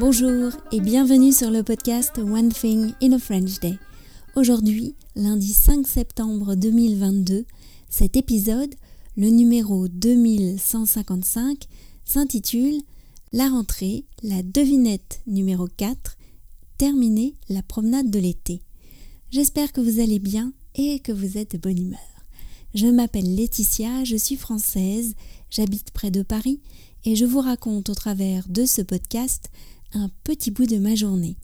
Bonjour et bienvenue sur le podcast One Thing in a French Day. Aujourd'hui, lundi 5 septembre 2022, cet épisode, le numéro 2155, s'intitule La rentrée, la devinette numéro 4, terminer la promenade de l'été. J'espère que vous allez bien et que vous êtes de bonne humeur. Je m'appelle Laetitia, je suis française, j'habite près de Paris et je vous raconte au travers de ce podcast un petit bout de ma journée.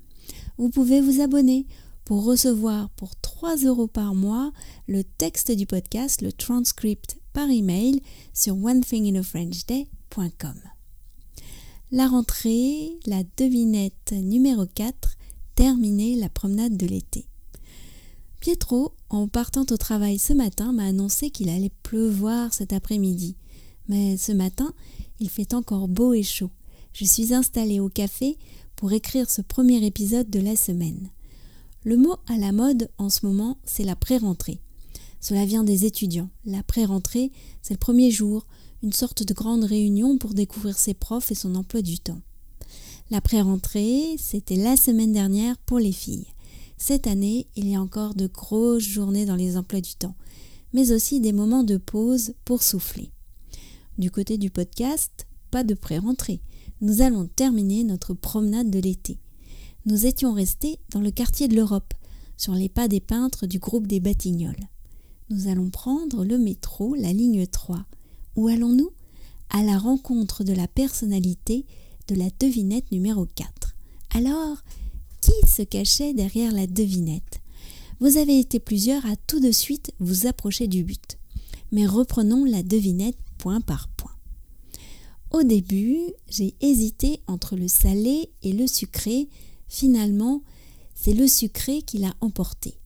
Vous pouvez vous abonner pour recevoir pour 3 euros par mois le texte du podcast, le transcript par email sur onethinginafrenchday.com. La rentrée, la devinette numéro 4, terminer la promenade de l'été. Pietro, en partant au travail ce matin, m'a annoncé qu'il allait pleuvoir cet après-midi. Mais ce matin, il fait encore beau et chaud je suis installée au café pour écrire ce premier épisode de la semaine. Le mot à la mode en ce moment, c'est la pré-rentrée. Cela vient des étudiants. La pré-rentrée, c'est le premier jour, une sorte de grande réunion pour découvrir ses profs et son emploi du temps. La pré-rentrée, c'était la semaine dernière pour les filles. Cette année, il y a encore de grosses journées dans les emplois du temps, mais aussi des moments de pause pour souffler. Du côté du podcast, pas de pré-rentrée nous allons terminer notre promenade de l'été. Nous étions restés dans le quartier de l'Europe, sur les pas des peintres du groupe des Batignolles. Nous allons prendre le métro, la ligne 3. Où allons-nous? À la rencontre de la personnalité de la devinette numéro 4. Alors, qui se cachait derrière la devinette? Vous avez été plusieurs à tout de suite vous approcher du but. Mais reprenons la devinette point par point. Au début, j'ai hésité entre le salé et le sucré. Finalement, c'est le sucré qui l'a emporté.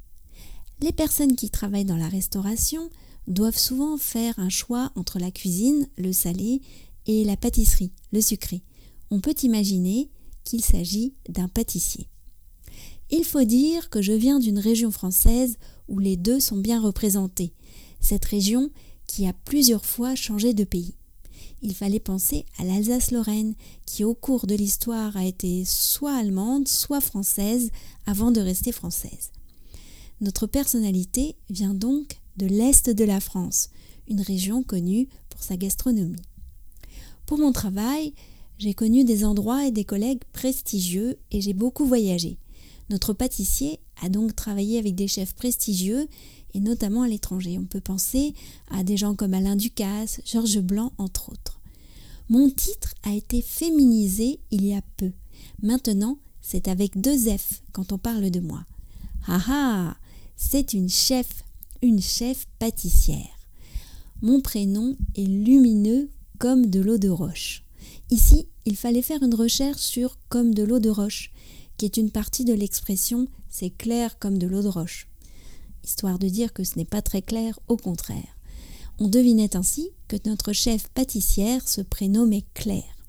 Les personnes qui travaillent dans la restauration doivent souvent faire un choix entre la cuisine, le salé, et la pâtisserie, le sucré. On peut imaginer qu'il s'agit d'un pâtissier. Il faut dire que je viens d'une région française où les deux sont bien représentés, cette région qui a plusieurs fois changé de pays il fallait penser à l'Alsace-Lorraine, qui au cours de l'histoire a été soit allemande, soit française, avant de rester française. Notre personnalité vient donc de l'Est de la France, une région connue pour sa gastronomie. Pour mon travail, j'ai connu des endroits et des collègues prestigieux et j'ai beaucoup voyagé. Notre pâtissier a donc travaillé avec des chefs prestigieux et notamment à l'étranger. On peut penser à des gens comme Alain Ducasse, Georges Blanc, entre autres. Mon titre a été féminisé il y a peu. Maintenant, c'est avec deux F quand on parle de moi. Ah ah C'est une chef, une chef pâtissière. Mon prénom est lumineux comme de l'eau de roche. Ici, il fallait faire une recherche sur comme de l'eau de roche, qui est une partie de l'expression c'est clair comme de l'eau de roche histoire de dire que ce n'est pas très clair, au contraire. On devinait ainsi que notre chef pâtissière se prénommait Claire.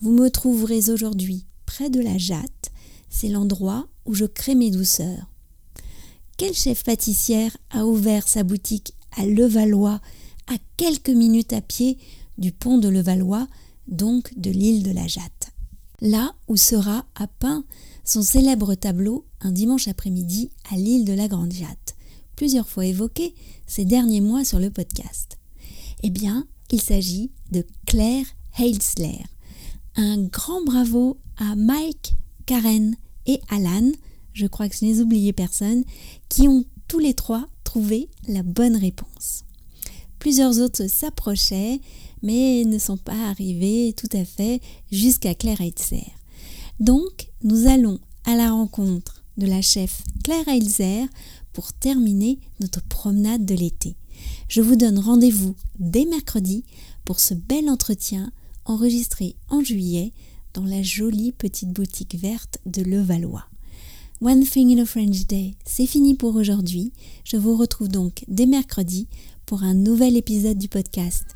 Vous me trouverez aujourd'hui près de la Jatte, c'est l'endroit où je crée mes douceurs. Quel chef pâtissière a ouvert sa boutique à Levallois, à quelques minutes à pied du pont de Levallois, donc de l'île de la Jatte? Là où sera à peint son célèbre tableau un dimanche après-midi à l'île de la Grande Jatte plusieurs fois évoqué ces derniers mois sur le podcast. Eh bien, il s'agit de Claire Heilsler. Un grand bravo à Mike, Karen et Alan, je crois que je n'ai oublié personne, qui ont tous les trois trouvé la bonne réponse. Plusieurs autres s'approchaient, mais ne sont pas arrivés tout à fait jusqu'à Claire Heilsler. Donc, nous allons à la rencontre de la chef Claire Heilzer pour terminer notre promenade de l'été. Je vous donne rendez-vous dès mercredi pour ce bel entretien enregistré en juillet dans la jolie petite boutique verte de Levallois. One Thing in a French Day, c'est fini pour aujourd'hui. Je vous retrouve donc dès mercredi pour un nouvel épisode du podcast.